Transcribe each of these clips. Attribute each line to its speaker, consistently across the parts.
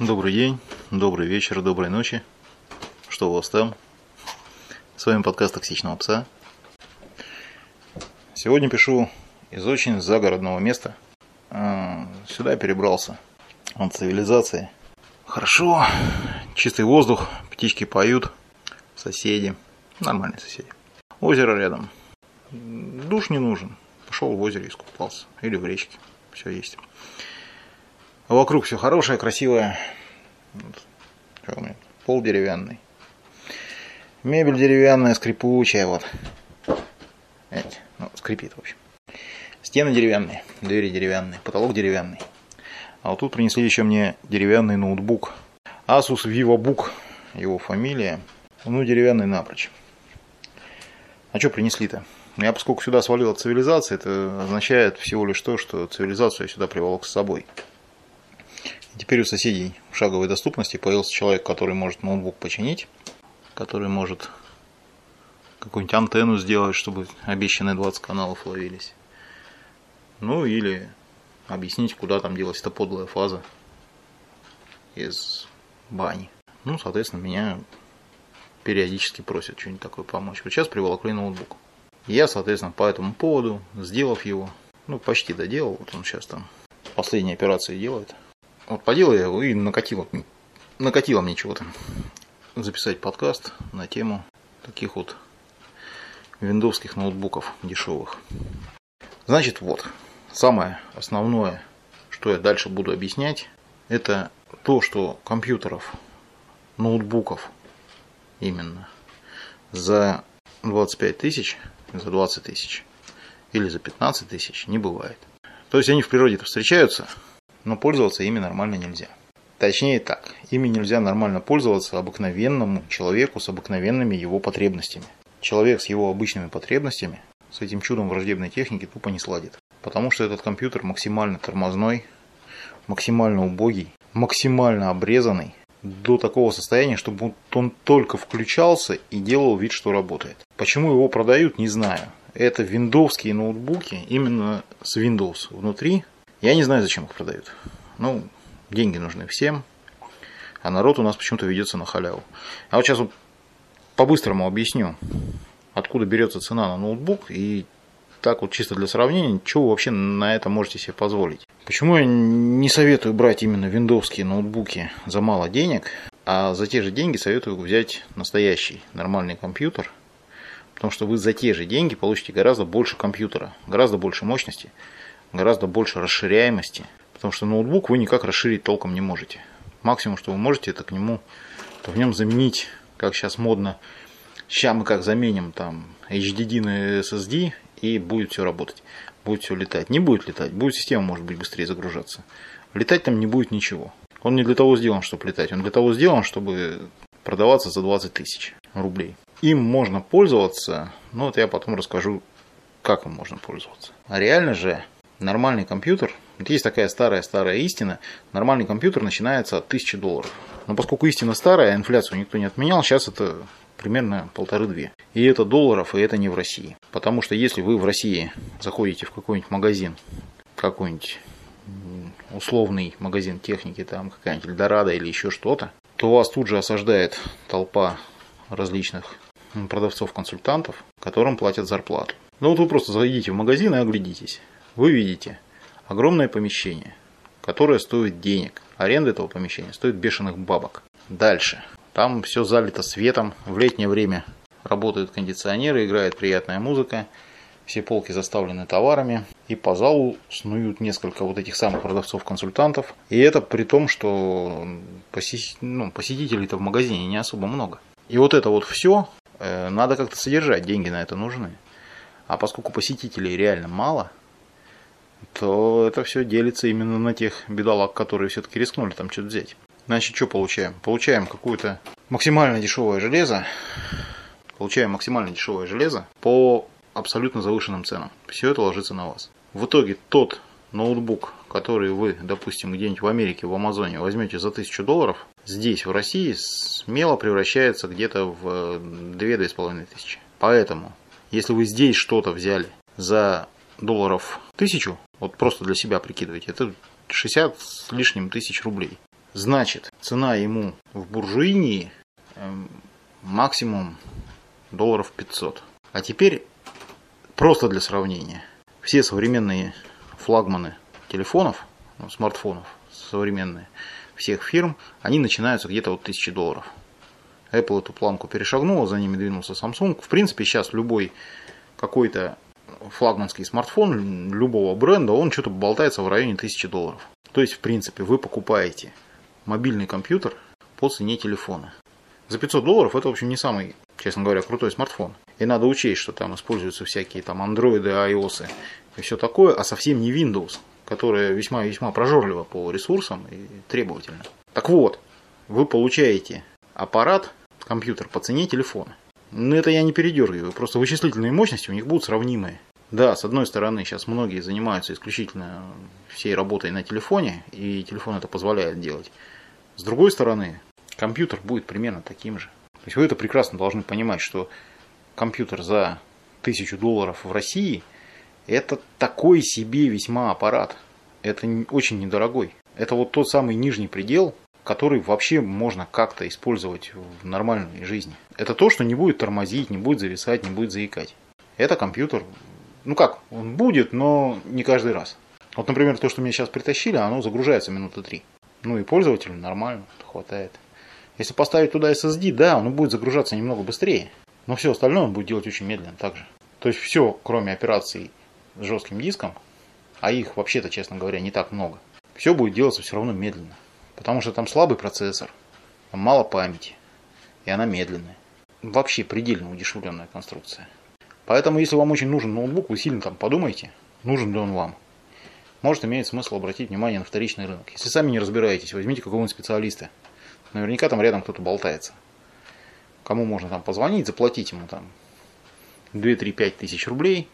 Speaker 1: Добрый день, добрый вечер, доброй ночи. Что у вас там? С вами подкаст «Токсичного пса». Сегодня пишу из очень загородного места. А, сюда перебрался от цивилизации. Хорошо, чистый воздух, птички поют, соседи, нормальные соседи. Озеро рядом. Душ не нужен. Пошел в озере искупался. Или в речке. Все есть. А вокруг все хорошее, красивое. Что у меня? Пол деревянный. Мебель деревянная, скрипучая, вот. Видите? Ну, скрипит, в общем. Стены деревянные, двери деревянные, потолок деревянный. А вот тут принесли еще мне деревянный ноутбук. Asus VivoBook, его фамилия. Ну, деревянный напрочь. А что принесли-то? Я, поскольку сюда свалил от цивилизации, это означает всего лишь то, что цивилизацию я сюда приволок с собой. Теперь у соседей в шаговой доступности появился человек, который может ноутбук починить, который может какую-нибудь антенну сделать, чтобы обещанные 20 каналов ловились. Ну или объяснить, куда там делась эта подлая фаза из бани. Ну, соответственно, меня периодически просят что-нибудь такое помочь. Вот сейчас приволокли ноутбук. Я, соответственно, по этому поводу, сделав его, ну, почти доделал, вот он сейчас там последние операции делает, вот поделал я его и накатило, накатило мне чего-то записать подкаст на тему таких вот виндовских ноутбуков дешевых. Значит, вот, самое основное, что я дальше буду объяснять, это то, что компьютеров, ноутбуков именно за 25 тысяч, за 20 тысяч или за 15 тысяч не бывает. То есть они в природе-то встречаются, но пользоваться ими нормально нельзя. Точнее так, ими нельзя нормально пользоваться обыкновенному человеку с обыкновенными его потребностями. Человек с его обычными потребностями с этим чудом враждебной техники тупо не сладит. Потому что этот компьютер максимально тормозной, максимально убогий, максимально обрезанный до такого состояния, чтобы он только включался и делал вид, что работает. Почему его продают, не знаю. Это виндовские ноутбуки, именно с Windows внутри, я не знаю, зачем их продают. Ну, деньги нужны всем, а народ у нас почему-то ведется на халяву. А вот сейчас вот по-быстрому объясню, откуда берется цена на ноутбук и так вот чисто для сравнения, что вы вообще на это можете себе позволить. Почему я не советую брать именно виндовские ноутбуки за мало денег, а за те же деньги советую взять настоящий нормальный компьютер, потому что вы за те же деньги получите гораздо больше компьютера, гораздо больше мощности, гораздо больше расширяемости, потому что ноутбук вы никак расширить толком не можете. Максимум, что вы можете, это к нему, в нем заменить, как сейчас модно, сейчас мы как заменим там HDD на SSD и будет все работать, будет все летать. Не будет летать, будет система может быть быстрее загружаться. Летать там не будет ничего. Он не для того сделан, чтобы летать, он для того сделан, чтобы продаваться за 20 тысяч рублей. Им можно пользоваться, но вот я потом расскажу, как им можно пользоваться. А реально же нормальный компьютер, вот есть такая старая-старая истина, нормальный компьютер начинается от 1000 долларов. Но поскольку истина старая, инфляцию никто не отменял, сейчас это примерно полторы-две. И это долларов, и это не в России. Потому что если вы в России заходите в какой-нибудь магазин, какой-нибудь условный магазин техники, там какая-нибудь Эльдорадо или еще что-то, то вас тут же осаждает толпа различных продавцов-консультантов, которым платят зарплату. Ну вот вы просто зайдите в магазин и оглядитесь вы видите огромное помещение, которое стоит денег. Аренда этого помещения стоит бешеных бабок. Дальше. Там все залито светом. В летнее время работают кондиционеры, играет приятная музыка. Все полки заставлены товарами. И по залу снуют несколько вот этих самых продавцов-консультантов. И это при том, что ну, посетителей-то в магазине не особо много. И вот это вот все э, надо как-то содержать, деньги на это нужны. А поскольку посетителей реально мало, то это все делится именно на тех бедолаг, которые все-таки рискнули там что-то взять. Значит, что получаем? Получаем какое-то максимально дешевое железо. Получаем максимально дешевое железо по абсолютно завышенным ценам. Все это ложится на вас. В итоге тот ноутбук, который вы, допустим, где-нибудь в Америке, в Амазоне возьмете за 1000 долларов, здесь, в России, смело превращается где-то в 2-2,5 тысячи. Поэтому, если вы здесь что-то взяли за долларов тысячу, вот просто для себя прикидывайте, это 60 с лишним тысяч рублей. Значит, цена ему в буржуинии эм, максимум долларов 500. А теперь просто для сравнения. Все современные флагманы телефонов, ну, смартфонов современные, всех фирм, они начинаются где-то от 1000 долларов. Apple эту планку перешагнула, за ними двинулся Samsung. В принципе, сейчас любой какой-то флагманский смартфон любого бренда, он что-то болтается в районе 1000 долларов. То есть, в принципе, вы покупаете мобильный компьютер по цене телефона. За 500 долларов это, в общем, не самый, честно говоря, крутой смартфон. И надо учесть, что там используются всякие там андроиды, iOS и все такое, а совсем не Windows, которая весьма-весьма прожорлива по ресурсам и требовательна. Так вот, вы получаете аппарат, компьютер по цене телефона. Но это я не передергиваю, просто вычислительные мощности у них будут сравнимые. Да, с одной стороны, сейчас многие занимаются исключительно всей работой на телефоне, и телефон это позволяет делать. С другой стороны, компьютер будет примерно таким же. То есть вы это прекрасно должны понимать, что компьютер за тысячу долларов в России – это такой себе весьма аппарат. Это очень недорогой. Это вот тот самый нижний предел, который вообще можно как-то использовать в нормальной жизни. Это то, что не будет тормозить, не будет зависать, не будет заикать. Это компьютер ну как, он будет, но не каждый раз. Вот, например, то, что мне сейчас притащили, оно загружается минуты три. Ну и пользователю нормально, хватает. Если поставить туда SSD, да, он будет загружаться немного быстрее. Но все остальное он будет делать очень медленно также. То есть все, кроме операций с жестким диском, а их вообще-то, честно говоря, не так много, все будет делаться все равно медленно. Потому что там слабый процессор, там мало памяти, и она медленная. Вообще предельно удешевленная конструкция. Поэтому, если вам очень нужен ноутбук, вы сильно там подумайте, нужен ли он вам. Может иметь смысл обратить внимание на вторичный рынок. Если сами не разбираетесь, возьмите какого-нибудь специалиста. Наверняка там рядом кто-то болтается. Кому можно там позвонить, заплатить ему там 2-3-5 тысяч рублей,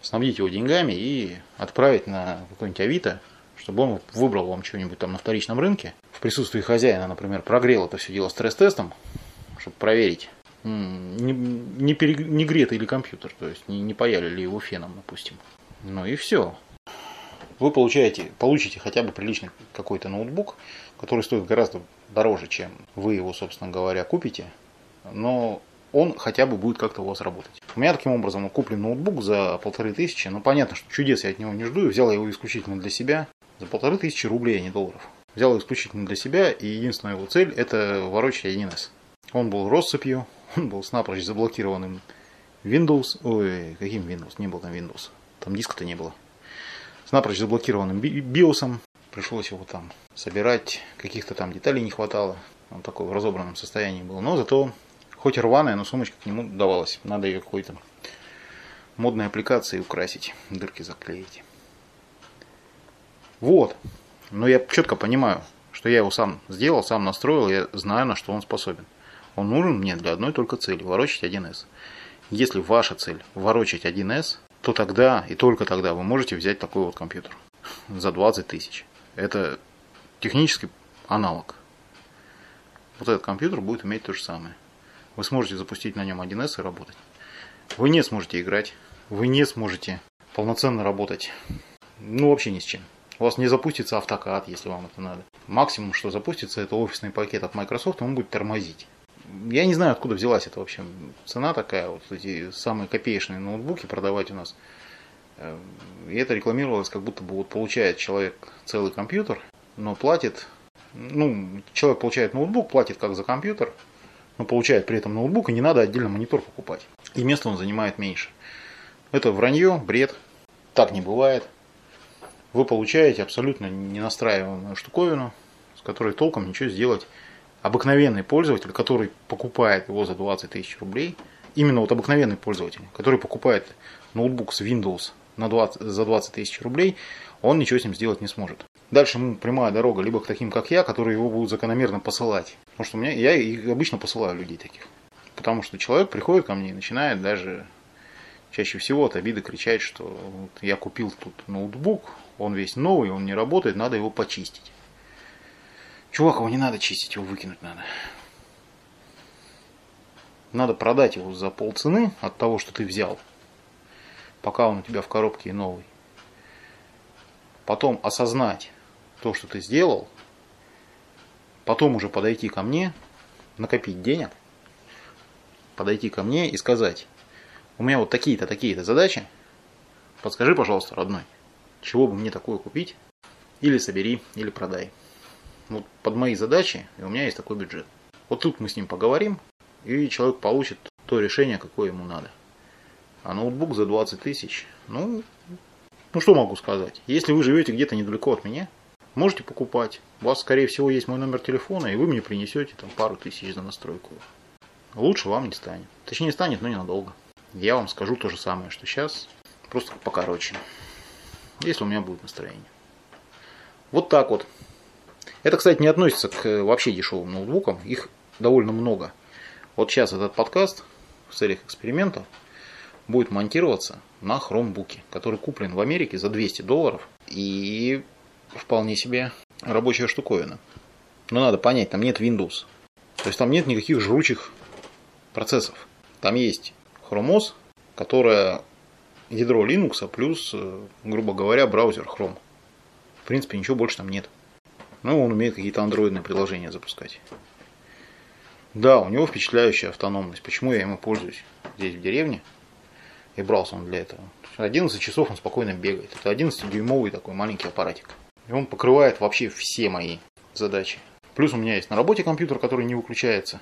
Speaker 1: снабдить его деньгами и отправить на какой-нибудь Авито, чтобы он выбрал вам что-нибудь там на вторичном рынке. В присутствии хозяина, например, прогрел это все дело стресс-тестом, чтобы проверить, не, не, пере, не гретый ли компьютер, то есть не, не паяли ли его феном, допустим. Ну и все. Вы получаете, получите хотя бы приличный какой-то ноутбук, который стоит гораздо дороже, чем вы его, собственно говоря, купите, но он хотя бы будет как-то у вас работать. У меня таким образом куплен ноутбук за полторы тысячи, но понятно, что чудес я от него не жду, и взял его исключительно для себя, за полторы тысячи рублей, а не долларов. Взял исключительно для себя, и единственная его цель это ворочать 1С. Он был россыпью, он был с напрочь заблокированным Windows. Ой, каким Windows? Не был там Windows. Там диска-то не было. С напрочь заблокированным BIOS. Пришлось его там собирать. Каких-то там деталей не хватало. Он такой в разобранном состоянии был. Но зато хоть рваная, но сумочка к нему давалась. Надо ее какой-то модной аппликацией украсить. Дырки заклеить. Вот. Но я четко понимаю, что я его сам сделал, сам настроил, я знаю, на что он способен. Он нужен мне для одной только цели – ворочать 1С. Если ваша цель – ворочать 1С, то тогда и только тогда вы можете взять такой вот компьютер за 20 тысяч. Это технический аналог. Вот этот компьютер будет иметь то же самое. Вы сможете запустить на нем 1С и работать. Вы не сможете играть. Вы не сможете полноценно работать. Ну, вообще ни с чем. У вас не запустится автокад, если вам это надо. Максимум, что запустится, это офисный пакет от Microsoft, он будет тормозить я не знаю, откуда взялась эта вообще цена такая, вот эти самые копеечные ноутбуки продавать у нас. Э, и это рекламировалось, как будто бы вот получает человек целый компьютер, но платит, ну, человек получает ноутбук, платит как за компьютер, но получает при этом ноутбук, и не надо отдельно монитор покупать. И место он занимает меньше. Это вранье, бред, так не бывает. Вы получаете абсолютно ненастраиваемую штуковину, с которой толком ничего сделать обыкновенный пользователь, который покупает его за 20 тысяч рублей, именно вот обыкновенный пользователь, который покупает ноутбук с Windows на 20, за 20 тысяч рублей, он ничего с ним сделать не сможет. Дальше ему прямая дорога либо к таким, как я, которые его будут закономерно посылать. Потому что у меня, я их обычно посылаю людей таких. Потому что человек приходит ко мне и начинает даже чаще всего от обиды кричать, что вот я купил тут ноутбук, он весь новый, он не работает, надо его почистить. Чувак, его не надо чистить, его выкинуть надо. Надо продать его за полцены от того, что ты взял, пока он у тебя в коробке и новый. Потом осознать то, что ты сделал, потом уже подойти ко мне, накопить денег, подойти ко мне и сказать, у меня вот такие-то, такие-то задачи, подскажи, пожалуйста, родной, чего бы мне такое купить, или собери, или продай. Вот под мои задачи, и у меня есть такой бюджет. Вот тут мы с ним поговорим, и человек получит то решение, какое ему надо. А ноутбук за 20 тысяч, ну, ну что могу сказать. Если вы живете где-то недалеко от меня, можете покупать. У вас, скорее всего, есть мой номер телефона, и вы мне принесете там пару тысяч за настройку. Лучше вам не станет. Точнее, станет, но ненадолго. Я вам скажу то же самое, что сейчас, просто покороче. Если у меня будет настроение. Вот так вот. Это, кстати, не относится к э, вообще дешевым ноутбукам. Их довольно много. Вот сейчас этот подкаст в целях эксперимента будет монтироваться на хромбуке, который куплен в Америке за 200 долларов. И вполне себе рабочая штуковина. Но надо понять, там нет Windows. То есть там нет никаких жручих процессов. Там есть Chrome которая ядро Linux плюс, э, грубо говоря, браузер Chrome. В принципе, ничего больше там нет. Ну, он умеет какие-то андроидные приложения запускать. Да, у него впечатляющая автономность. Почему я ему пользуюсь здесь в деревне? И брался он для этого. 11 часов он спокойно бегает. Это 11-дюймовый такой маленький аппаратик. И он покрывает вообще все мои задачи. Плюс у меня есть на работе компьютер, который не выключается.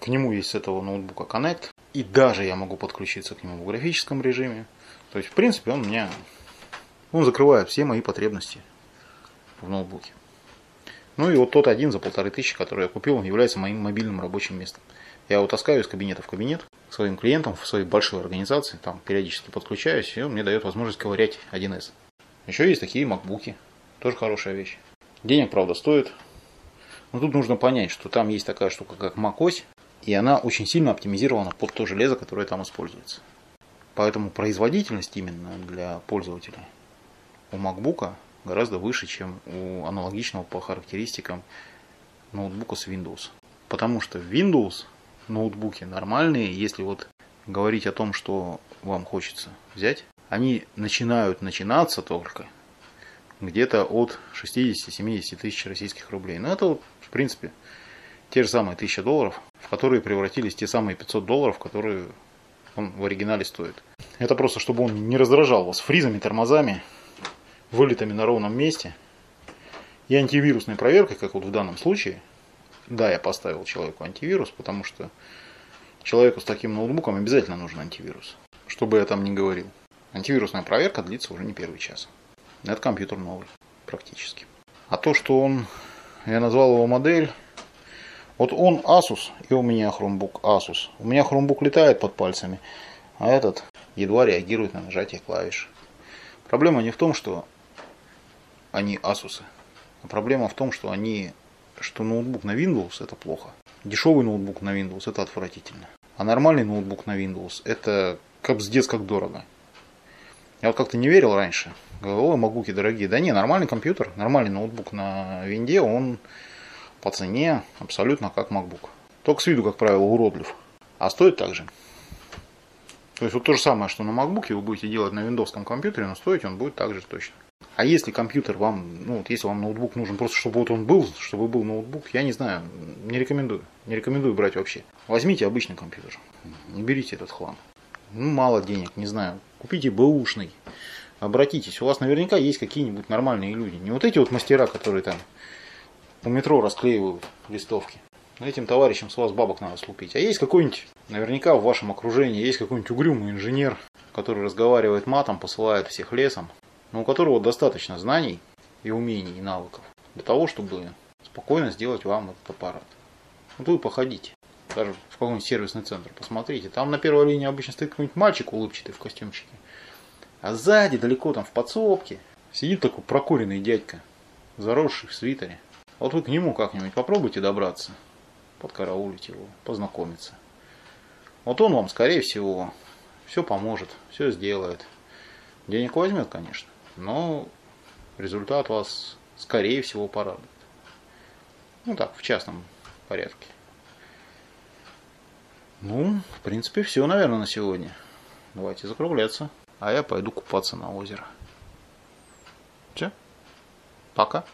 Speaker 1: К нему есть с этого ноутбука Connect. И даже я могу подключиться к нему в графическом режиме. То есть, в принципе, он меня он закрывает все мои потребности в ноутбуке. Ну и вот тот один за полторы тысячи, который я купил, он является моим мобильным рабочим местом. Я его таскаю из кабинета в кабинет к своим клиентам в своей большой организации, там периодически подключаюсь, и он мне дает возможность ковырять 1С. Еще есть такие макбуки, тоже хорошая вещь. Денег, правда, стоит. Но тут нужно понять, что там есть такая штука, как macOS, и она очень сильно оптимизирована под то железо, которое там используется. Поэтому производительность именно для пользователя у MacBook гораздо выше, чем у аналогичного по характеристикам ноутбука с Windows. Потому что Windows ноутбуки нормальные, если вот говорить о том, что вам хочется взять, они начинают начинаться только где-то от 60-70 тысяч российских рублей. Ну, это, вот, в принципе, те же самые 1000 долларов, в которые превратились те самые 500 долларов, которые он в оригинале стоит. Это просто, чтобы он не раздражал вас фризами, тормозами, вылетами на ровном месте и антивирусной проверкой, как вот в данном случае. Да, я поставил человеку антивирус, потому что человеку с таким ноутбуком обязательно нужен антивирус. Что бы я там ни говорил. Антивирусная проверка длится уже не первый час. Это компьютер новый, практически. А то, что он, я назвал его модель, вот он Asus, и у меня Chromebook Asus. У меня Chromebook летает под пальцами, а этот едва реагирует на нажатие клавиш. Проблема не в том, что они Asus. А проблема в том, что они, что ноутбук на Windows это плохо. Дешевый ноутбук на Windows это отвратительно. А нормальный ноутбук на Windows это капздец как дорого. Я вот как-то не верил раньше. Говорил, ой, макбуки дорогие. Да не, нормальный компьютер, нормальный ноутбук на винде, он по цене абсолютно как MacBook. Только с виду, как правило, уродлив. А стоит так же. То есть вот то же самое, что на MacBook вы будете делать на виндовском компьютере, но стоить он будет так же точно. А если компьютер вам, ну вот если вам ноутбук нужен просто, чтобы вот он был, чтобы был ноутбук, я не знаю, не рекомендую. Не рекомендую брать вообще. Возьмите обычный компьютер. Не берите этот хлам. Ну, мало денег, не знаю. Купите бэушный. Обратитесь. У вас наверняка есть какие-нибудь нормальные люди. Не вот эти вот мастера, которые там у метро расклеивают листовки. Этим товарищам с вас бабок надо слупить. А есть какой-нибудь, наверняка в вашем окружении, есть какой-нибудь угрюмый инженер, который разговаривает матом, посылает всех лесом, но у которого достаточно знаний и умений, и навыков для того, чтобы спокойно сделать вам этот аппарат. Вот вы походите, даже в какой-нибудь сервисный центр, посмотрите. Там на первой линии обычно стоит какой-нибудь мальчик улыбчатый в костюмчике. А сзади, далеко там в подсобке, сидит такой прокуренный дядька, заросший в свитере. Вот вы к нему как-нибудь попробуйте добраться, подкараулить его, познакомиться. Вот он вам, скорее всего, все поможет, все сделает. Денег возьмет, конечно но результат вас, скорее всего, порадует. Ну так, в частном порядке. Ну, в принципе, все, наверное, на сегодня. Давайте закругляться. А я пойду купаться на озеро. Все. Пока.